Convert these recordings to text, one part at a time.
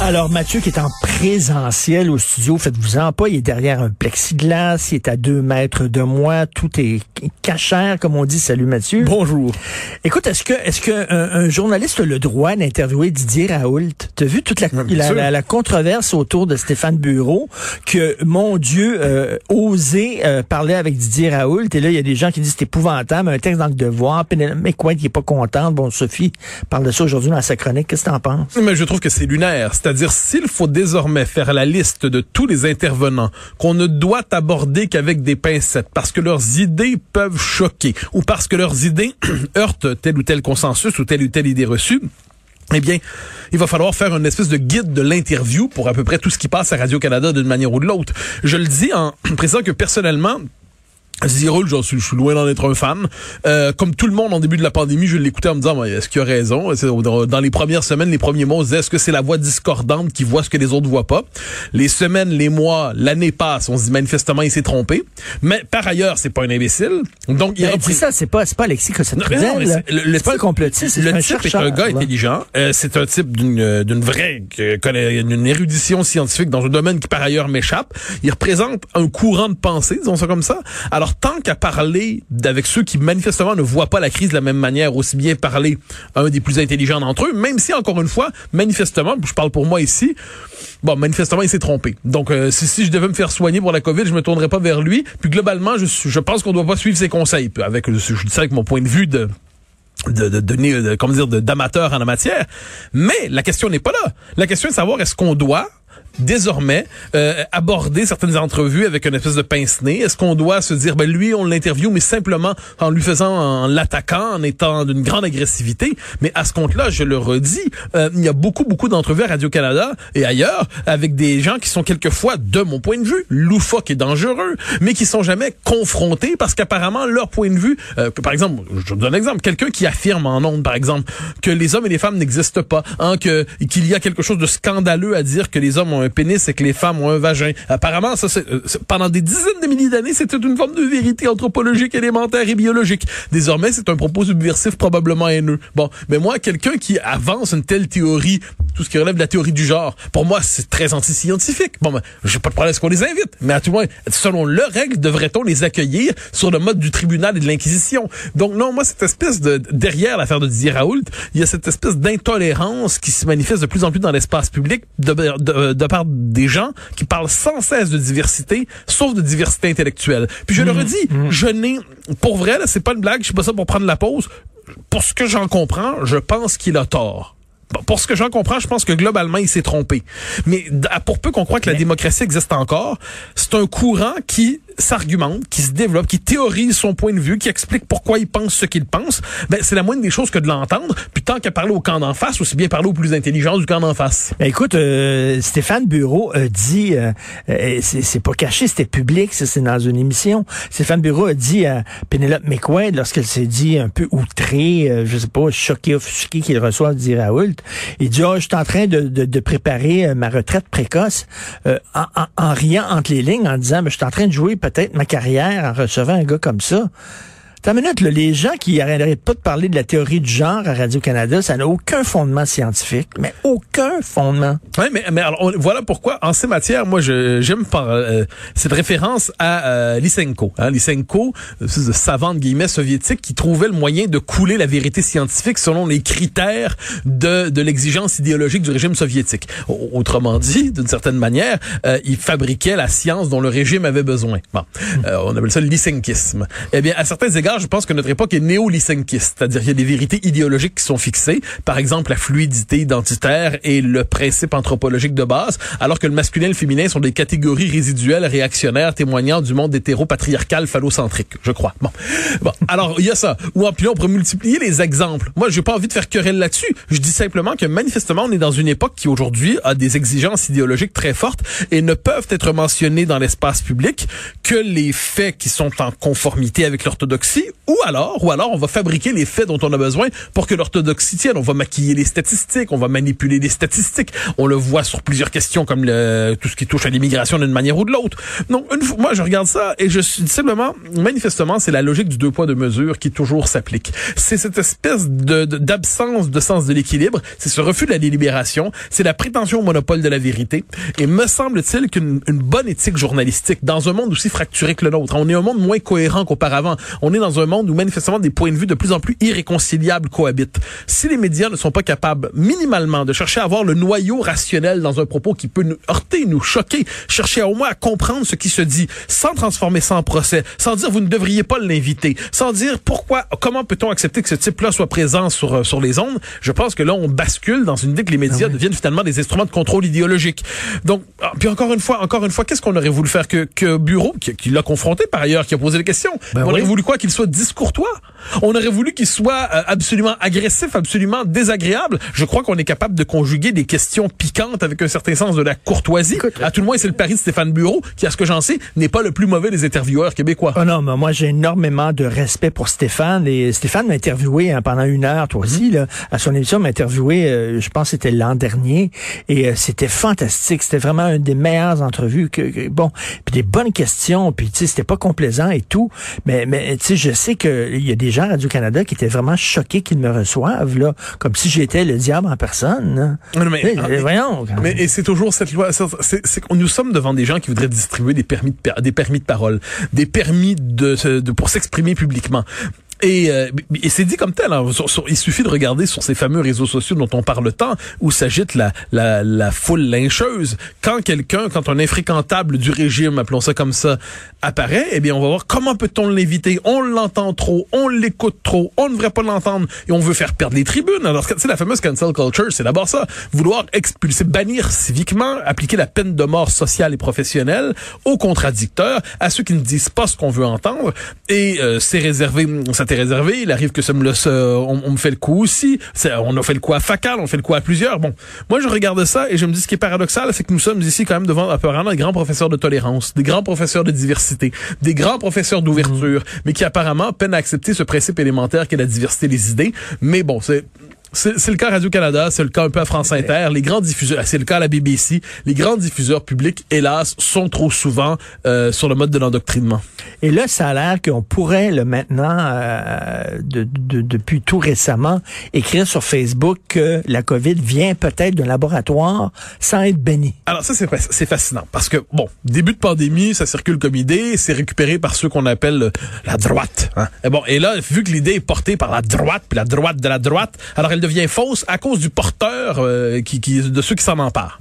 Alors, Mathieu qui est en présentiel au studio, faites-vous-en pas, il est derrière un plexiglas, il est à deux mètres de moi, tout est cachère, comme on dit. Salut Mathieu. Bonjour. Écoute, est-ce que est-ce que un, journaliste a le droit d'interviewer Didier Raoult? T'as vu toute la, la, la, controverse autour de Stéphane Bureau, que, mon Dieu, euh, osé euh, parler avec Didier Raoult, et là, il y a des gens qui disent c'est épouvantable, un texte dans le devoir, mais quoi, qui est pas contente. Bon, Sophie parle de ça aujourd'hui dans sa chronique. Qu'est-ce que t'en penses? Mais je trouve que c'est lunaire. C'est-à-dire, s'il faut désormais faire la liste de tous les intervenants qu'on ne doit aborder qu'avec des pincettes parce que leurs idées peuvent choquer ou parce que leurs idées heurtent tel ou tel consensus ou telle ou telle idée reçue, eh bien, il va falloir faire une espèce de guide de l'interview pour à peu près tout ce qui passe à Radio-Canada d'une manière ou de l'autre. Je le dis en précisant que personnellement, Je suis, je suis loin d'en être un fan. Euh, comme tout le monde en début de la pandémie, je l'écoutais en me disant, est-ce qu'il a raison? Dans les premières semaines, les premiers mois, on se disait, est-ce que c'est la voix discordante qui voit ce que les autres voient pas? Les semaines, les mois, l'année passe, on se dit manifestement, il s'est trompé. Mais par ailleurs, c'est pas un imbécile. Donc, il a ça, c'est pas, c'est pas Alexis que c'est pas un complotiste, Le type est un gars intelligent. Euh, c'est un type d'une, d'une vraie, d'une érudition scientifique dans un domaine qui par ailleurs m'échappe. Il représente un courant de pensée, disons ça comme ça. Alors, tant qu'à parler avec ceux qui manifestement ne voient pas la crise de la même manière, aussi bien parler à un des plus intelligents d'entre eux, même si encore une fois, manifestement, je parle pour moi ici, bon, manifestement, il s'est trompé. Donc, euh, si, si, je devais me faire soigner pour la COVID, je me tournerais pas vers lui. Puis globalement, je, je pense qu'on doit pas suivre ses conseils. Avec, je dis ça avec mon point de vue de de, de, de, comment dire d'amateur en la matière mais la question n'est pas là la question est de savoir est-ce qu'on doit désormais euh, aborder certaines entrevues avec une espèce de pince-nez? Est-ce qu'on doit se dire, ben lui, on l'interview, mais simplement en lui faisant, en l'attaquant, en étant d'une grande agressivité? Mais à ce compte-là, je le redis, euh, il y a beaucoup, beaucoup d'entrevues à Radio-Canada et ailleurs avec des gens qui sont quelquefois, de mon point de vue, loufoques et dangereux, mais qui sont jamais confrontés parce qu'apparemment, leur point de vue, euh, par exemple, je donne un exemple, quelqu'un qui affirme en ondes, par exemple, que les hommes et les femmes n'existent pas, hein, qu'il y a quelque chose de scandaleux à dire que les hommes ont un pénis et que les femmes ont un vagin. Apparemment, ça, c'est, euh, pendant des dizaines de milliers d'années, c'était une forme de vérité anthropologique, élémentaire et biologique. Désormais, c'est un propos subversif probablement haineux. Bon, mais moi, quelqu'un qui avance une telle théorie, tout ce qui relève de la théorie du genre, pour moi, c'est très anti-scientifique. Bon, ben, j'ai pas de problème à ce qu'on les invite, mais à tout moins, selon leurs règles, devrait-on les accueillir sur le mode du tribunal et de l'inquisition? Donc non, moi, cette espèce de, derrière l'affaire de Didier Raoult, il y a cette espèce d'intolérance qui se manifeste de plus en plus dans l'espace public de, de, de par des gens qui parlent sans cesse de diversité, sauf de diversité intellectuelle. Puis je le mmh. redis, mmh. je n'ai, pour vrai, là, c'est pas une blague, je suis pas ça pour prendre la pause. Pour ce que j'en comprends, je pense qu'il a tort. Pour ce que j'en comprends, je pense que globalement, il s'est trompé. Mais pour peu qu'on croit que la démocratie existe encore, c'est un courant qui s'argumente, qui se développe, qui théorise son point de vue, qui explique pourquoi il pense ce qu'il pense, ben, c'est la moindre des choses que de l'entendre. Puis tant qu'à parler au camp d'en face, aussi bien parler aux plus intelligents du camp d'en face. Ben, écoute, euh, Stéphane Bureau a dit, euh, euh c'est pas caché, c'était public, c'est dans une émission. Stéphane Bureau a dit à Penelope McQuaid, lorsqu'elle s'est dit un peu outrée, euh, je sais pas, choquée, offusquée qu'il reçoit dit Raoult, il dit, oh, je suis en train de, de, de préparer ma retraite précoce, en, en, en, riant entre les lignes, en disant, ben, je suis en train de jouer peut-être ma carrière en recevant un gars comme ça. T'as minute, les gens qui n'arrêtent pas de parler de la théorie du genre à Radio-Canada, ça n'a aucun fondement scientifique, mais aucun fondement. Oui, mais, mais alors, voilà pourquoi, en ces matières, moi, j'aime par euh, cette référence à euh, Lysenko. Hein, Lysenko, ce savant de guillemets soviétique qui trouvait le moyen de couler la vérité scientifique selon les critères de, de l'exigence idéologique du régime soviétique. Autrement dit, d'une certaine manière, euh, il fabriquait la science dont le régime avait besoin. Bon, euh, on appelle ça le lysenkisme. Eh bien, à certains égards, je pense que notre époque est néo-lysenkiste, c'est-à-dire qu'il y a des vérités idéologiques qui sont fixées, par exemple la fluidité identitaire et le principe anthropologique de base, alors que le masculin et le féminin sont des catégories résiduelles réactionnaires témoignant du monde hétéro-patriarcal phallocentrique, je crois. Bon, bon alors il y a ça. Ou en plus, on pourrait multiplier les exemples. Moi, j'ai pas envie de faire querelle là-dessus. Je dis simplement que manifestement, on est dans une époque qui aujourd'hui a des exigences idéologiques très fortes et ne peuvent être mentionnées dans l'espace public que les faits qui sont en conformité avec l'orthodoxie ou alors, ou alors on va fabriquer les faits dont on a besoin pour que l'orthodoxie tienne. On va maquiller les statistiques, on va manipuler les statistiques. On le voit sur plusieurs questions comme le, tout ce qui touche à l'immigration d'une manière ou de l'autre. Donc, une fois, moi, je regarde ça et je suis simplement, manifestement, c'est la logique du deux poids deux mesures qui toujours s'applique. C'est cette espèce de d'absence de, sens de l'équilibre, c'est ce refus de la délibération, c'est la prétention au monopole de la vérité. Et me semble-t-il qu'une une bonne éthique journalistique dans un monde aussi fracturé que le nôtre, on est un monde moins cohérent qu'auparavant. On est dans un monde où manifestement des points de vue de plus en plus irréconciliables cohabitent. Si les médias ne sont pas capables minimalement de chercher à avoir le noyau rationnel dans un propos qui peut nous heurter, nous choquer, chercher au moins à comprendre ce qui se dit, sans transformer ça en procès, sans dire vous ne devriez pas l'inviter, sans dire pourquoi, comment peut-on accepter que ce type-là soit présent sur euh, sur les ondes. Je pense que là on bascule dans une idée que les médias Ah oui. deviennent finalement des instruments de contrôle idéologique. Donc, ah, puis encore une fois, encore une fois, qu'est-ce qu'on aurait voulu faire que que Bureau, qui, qui l'a confronté par ailleurs, qui a posé des questions, Ben on oui. aurait voulu quoi qu'il soit discourtois. On aurait voulu qu'il soit euh, absolument agressif, absolument désagréable. Je crois qu'on est capable de conjuguer des questions piquantes avec un certain sens de la courtoisie. Écoute, à tout le moins, c'est le pari de Stéphane Bureau, qui, à ce que j'en sais, n'est pas le plus mauvais des intervieweurs québécois. Oh non, mais moi j'ai énormément de respect pour Stéphane. Et Stéphane m'a interviewé hein, pendant une heure, toi Mhm. aussi, là, à son émission, m'a interviewé, euh, je pense c'était l'an dernier. Et euh, c'était fantastique. C'était vraiment une des meilleures entrevues. Que, que- bon, puis des bonnes questions. Puis tu sais, c'était pas complaisant et tout. Mais, mais tu sais, je sais qu'il y a des gens à Radio-Canada qui étaient vraiment choqués qu'ils me reçoivent, là, comme si j'étais le diable en personne. là. Non, mais- voyons. Mais et c'est toujours cette loi. c'est- nous sommes devant des gens qui voudraient distribuer des permis de per- des permis de parole, des permis de pour s'exprimer publiquement. Et, euh, et c'est dit comme tel. hein. Il suffit de regarder sur ces fameux réseaux sociaux dont on parle tant, où s'agite la, la, la foule lyncheuse. Quand quelqu'un, quand un infréquentable du régime, appelons ça comme ça, apparaît, eh bien, on va voir comment peut-on l'éviter. On l'entend trop, on l'écoute trop, on ne devrait pas l'entendre et on veut faire perdre les tribunes. Alors, sais, la fameuse cancel culture, c'est d'abord ça. Vouloir expulser, bannir civiquement, appliquer la peine de mort sociale et professionnelle aux contradicteurs, à ceux qui ne disent pas ce qu'on veut entendre. Et euh, c'est réservé, réservé. Il arrive que ça me le, ça, on, on me fait le coup aussi. On a fait le coup à Facal, on fait le coup à plusieurs. Bon, moi je regarde ça et je me dis ce qui est paradoxal, c'est que nous sommes ici quand même devant apparemment des grands professeurs de tolérance, des grands professeurs de diversité, des grands professeurs d'ouverture, mais qui apparemment peinent à accepter ce principe élémentaire qu'est la diversité des idées. Mais bon, c'est c'est le cas Radio-Canada, c'est le cas un peu à France Inter, les grands diffuseurs, c'est le cas à la BBC, les grands diffuseurs publics, hélas, sont trop souvent euh, sur le mode de l'endoctrinement. Et là, ça a l'air qu'on pourrait, là, maintenant, euh, de- de- depuis tout récemment, écrire sur Facebook que la COVID vient peut-être d'un laboratoire sans être béni. Alors ça, c'est fa- c'est fascinant parce que, bon, début de pandémie, ça circule comme idée, c'est récupéré par ceux qu'on appelle euh, la droite. Hein? Et bon, et là, vu que l'idée est portée par la droite, puis la droite de la droite, alors elle devient fausse à cause du porteur euh, qui, qui, de ceux qui s'en emparent.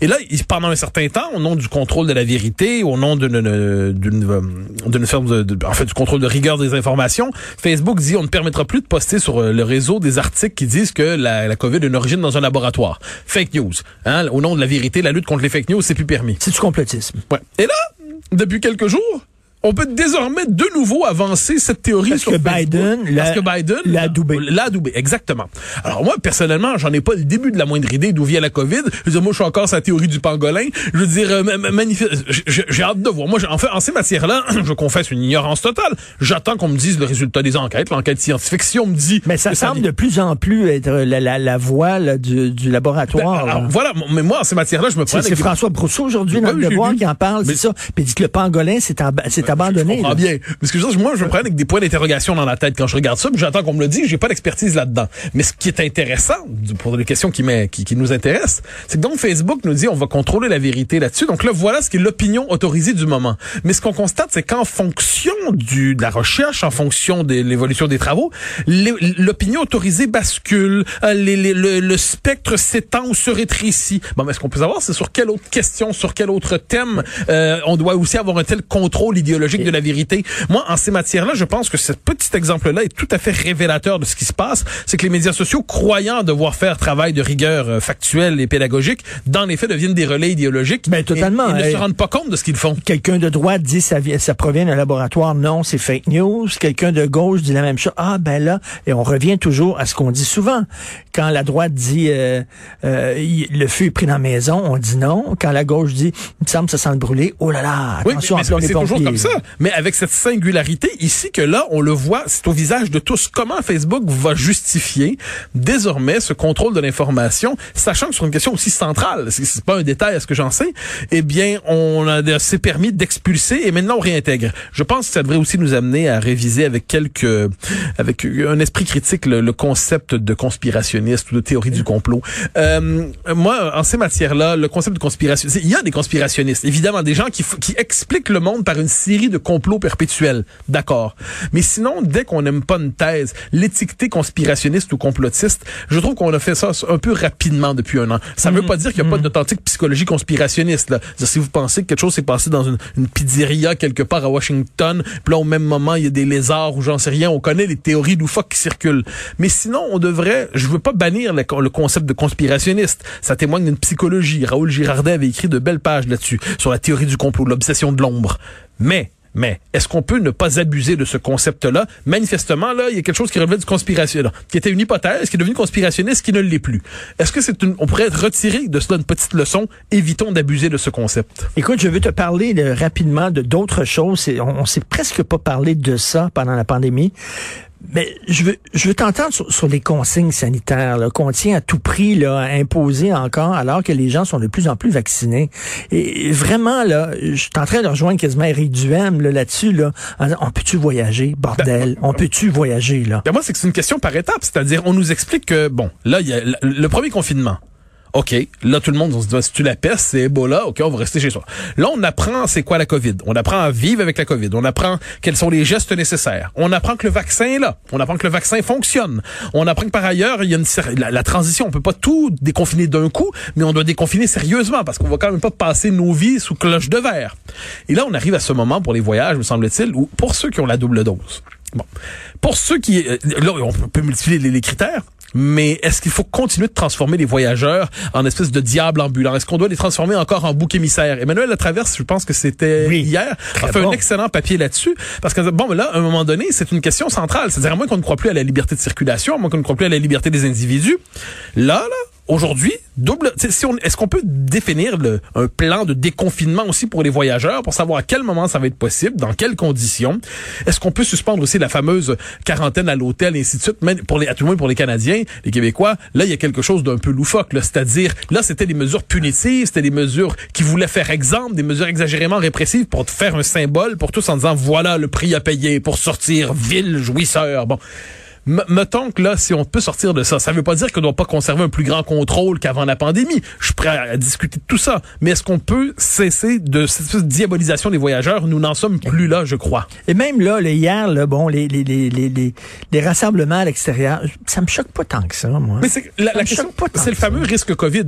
Et là, pendant un certain temps, au nom du contrôle de la vérité, au nom d'une euh, d'une forme de, de- en fait, du contrôle de rigueur des informations, Facebook dit on ne permettra plus de poster sur euh, le réseau des articles qui disent que la, la COVID a une origine dans un laboratoire. Fake news. Hein? Au nom de la vérité, la lutte contre les fake news, c'est plus permis. C'est du complotisme. Ouais. Et là, depuis quelques jours, on peut désormais de nouveau avancer cette théorie Parce sur que Facebook. Biden Parce que Biden l'a adoubé. l'a adoubé, exactement. Alors moi, personnellement, j'en ai pas le début de la moindre idée d'où vient la COVID. Je veux dire, moi, je suis encore sa théorie du pangolin. Je veux dire, euh, j'ai hâte de voir. Moi, en fait, en ces matières-là, je confesse une ignorance totale. J'attends qu'on me dise le résultat des enquêtes, l'enquête scientifique. Si on me dit... Mais ça semble de plus en plus être la, la, la voie là, du, du Ben, laboratoire. alors, là. voilà, mais moi, en ces matières-là, je me prends C'est c'est François Brousseau aujourd'hui dans Oui, le Devoir qui en parle, Mais- c'est ça. Puis dit que le pangolin s'est ab- s'est abandonné. Je bien. Parce que je moi, je me prends avec des points d'interrogation dans la tête quand je regarde ça, puis j'attends qu'on me le dise, j'ai pas d'expertise là-dedans. Mais ce qui est intéressant, pour les questions qui, qui, qui nous intéressent, c'est que donc Facebook nous dit on va contrôler la vérité là-dessus. Donc là, voilà ce qui est l'opinion autorisée du moment. Mais ce qu'on constate, c'est qu'en fonction du, de la recherche, en fonction de l'évolution des travaux, l'opinion autorisée bascule, euh, les- les- le, le spectre s'étend ou se rétrécit. Bon, mais ce qu'on peut savoir, c'est sur quelle autre question, sur quel autre thème euh, on doit aussi avoir un tel contrôle idéologique de la vérité. Moi, en ces matières-là, je pense que ce petit exemple-là est tout à fait révélateur de ce qui se passe. C'est que les médias sociaux, croyant devoir faire travail de rigueur euh, factuelle et pédagogique, dans les faits deviennent des relais idéologiques. Ben, totalement. Et, et ne se rendent pas compte de ce qu'ils font. Quelqu'un de droite dit ça, ça provient d'un laboratoire. Non, c'est fake news. Quelqu'un de gauche dit la même chose. Ah, ben là, et on revient toujours à ce qu'on dit souvent. Quand la droite dit euh, euh, le feu est pris dans la maison, on dit non. Quand la gauche dit il me semble que ça sent le brûler, oh là là, Oui, attention, mais, mais c'est les toujours comme ça. Mais avec cette singularité ici que là, on le voit, c'est au visage de tous. Comment Facebook va justifier désormais ce contrôle de l'information, sachant que sur une question aussi centrale, c'est- pas un détail à ce que j'en sais, eh bien, on a s'est permis d'expulser et maintenant on réintègre. Je pense que ça devrait aussi nous amener à réviser avec quelques, avec un esprit critique le, concept de conspirationniste ou de théorie du complot. Euh, moi, en ces matières-là, le concept de conspiration, il y a des conspirationnistes, évidemment, des gens qui expliquent le monde par une série de complots perpétuels, d'accord. Mais sinon, dès qu'on n'aime pas une thèse, l'étiqueter conspirationniste ou complotiste, je trouve qu'on a fait ça un peu rapidement depuis un an. Ça ne veut pas dire qu'il n'y a pas d'authentique psychologie conspirationniste. Là. Si vous pensez que quelque chose s'est passé dans une, une pizzeria quelque part à Washington, puis là, au même moment, il y a des lézards ou j'en sais rien, on connaît les théories loufoques qui circulent. Mais sinon, on devrait, je veux pas bannir le, le concept de conspirationniste. Ça témoigne d'une psychologie. Raoul Girardet avait écrit de belles pages là-dessus, sur la théorie du complot, l'obsession de l'ombre. Mais mais est-ce qu'on peut ne pas abuser de ce concept-là? Manifestement, là, il y a quelque chose qui relevait du conspirationniste, qui était une hypothèse, qui est devenue conspirationniste, qui ne l'est plus. Est-ce que c'est une, on pourrait retirer de cela une petite leçon? Évitons d'abuser de ce concept. Écoute, je veux te parler de- rapidement de d'autres choses. On, on s'est presque pas parlé de ça pendant la pandémie. Mais je veux, je veux t'entendre sur, sur les consignes sanitaires là, qu'on tient à tout prix là, à imposer encore, alors que les gens sont de plus en plus vaccinés. Et vraiment, là, je suis en train de rejoindre quasiment Eric Duhem là, là-dessus. Là, en disant, on peut-tu voyager, bordel? On peut-tu voyager, là? Ben moi, c'est que c'est une question par étapes. C'est-à-dire, on nous explique que, bon, là, il y a le premier confinement. OK. Là, tout le monde, on se dit, si tu la peste, c'est Ebola, OK, on va rester chez soi. Là, on apprend c'est quoi la COVID. On apprend à vivre avec la COVID. On apprend quels sont les gestes nécessaires. On apprend que le vaccin est là. On apprend que le vaccin fonctionne. On apprend que par ailleurs, il y a la transition. On peut pas tout déconfiner d'un coup, mais on doit déconfiner sérieusement parce qu'on va quand même pas passer nos vies sous cloche de verre. Et là, on arrive à ce moment pour les voyages, me semble-t-il, où pour ceux qui ont la double dose. Bon. Pour ceux qui... euh, Là, on peut multiplier les, les critères. Mais est-ce qu'il faut continuer de transformer les voyageurs en espèce de diable ambulant? Est-ce qu'on doit les transformer encore en bouc émissaire? Emmanuel Latraverse, je pense que c'était Oui. hier, a fait bon. un excellent papier là-dessus. Parce que, bon, mais là, à un moment donné, c'est une question centrale. C'est-à-dire, à moins qu'on ne croit plus à la liberté de circulation, à moins qu'on ne croit plus à la liberté des individus. Là, là, aujourd'hui, double, si est-ce qu'on peut définir le, un plan de déconfinement aussi pour les voyageurs pour savoir à quel moment ça va être possible, dans quelles conditions? Est-ce qu'on peut suspendre aussi la fameuse quarantaine à l'hôtel et ainsi de suite, même pour les, à tout le moins pour les Canadiens, les Québécois? Là, il y a quelque chose d'un peu loufoque. C'est-à-dire, là, c'était des mesures punitives, c'était des mesures qui voulaient faire exemple, des mesures exagérément répressives pour faire un symbole pour tous en disant, voilà le prix à payer pour sortir vil jouisseur. Bon. M- mettons que là, si on peut sortir de ça, ça veut pas dire qu'on doit pas conserver un plus grand contrôle qu'avant la pandémie. Je suis prêt à, à discuter de tout ça. Mais est-ce qu'on peut cesser de cette diabolisation des voyageurs? Nous n'en sommes plus là, je crois. Et même là, le hier, là, bon, les, les, les, les, les, rassemblements à l'extérieur, ça me choque pas tant que ça, moi. Mais c'est la, la question, c'est le fameux risque Covid.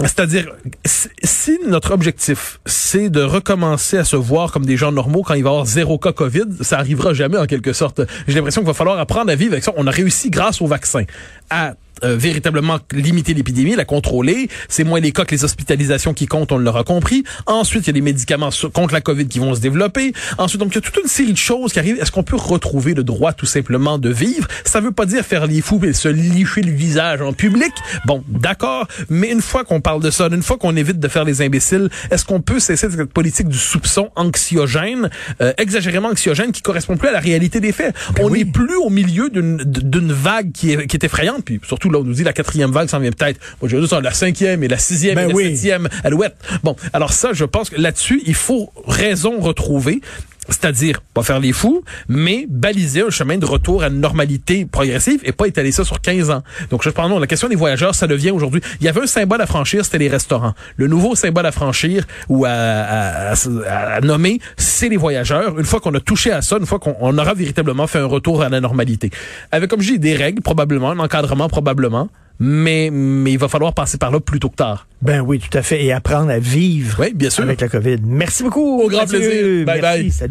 C'est-à-dire, si- notre objectif, c'est de recommencer à se voir comme des gens normaux quand il va y avoir zéro cas COVID, ça arrivera jamais en quelque sorte. J'ai l'impression qu'il va falloir apprendre à vivre avec ça. On a réussi grâce au vaccin à euh, véritablement limiter l'épidémie, la contrôler. C'est moins les cas que les hospitalisations qui comptent, on l'aura compris. Ensuite, il y a des médicaments contre la COVID qui vont se développer. Ensuite, donc, il y a toute une série de choses qui arrivent. Est-ce qu'on peut retrouver le droit tout simplement de vivre? Ça veut pas dire faire les fous et se licher le visage en public. Bon, d'accord. Mais une fois qu'on parle de ça, une fois qu'on évite de faire les imbéciles, est-ce qu'on peut cesser cette politique du soupçon anxiogène, euh, exagérément anxiogène, qui correspond plus à la réalité des faits? on oui. n'est plus au milieu d'une d'une vague qui est, qui est effrayante. Puis surtout, là, on nous dit la quatrième vague s'en vient peut-être. Moi, je veux dire, la cinquième et la sixième Ben et la septième alouette. Bon, alors ça, je pense que là-dessus, il faut raison retrouver. C'est-à-dire, pas faire les fous, mais baliser un chemin de retour à une normalité progressive et pas étaler ça sur 15 ans. Donc, je pense, non, la question des voyageurs, ça devient aujourd'hui, il y avait un symbole à franchir, c'était les restaurants. Le nouveau symbole à franchir ou à, à- à- à nommer, c'est les voyageurs. Une fois qu'on a touché à ça, une fois qu'on on aura véritablement fait un retour à la normalité. Avec, comme je dis, des règles, probablement, un encadrement, probablement, mais, mais il va falloir passer par là plus tôt que tard. Ben oui, tout à fait. Et apprendre à vivre Oui, bien sûr. avec la COVID. Merci beaucoup. Au grand Mathieu. plaisir. Bye Merci. bye. Salut.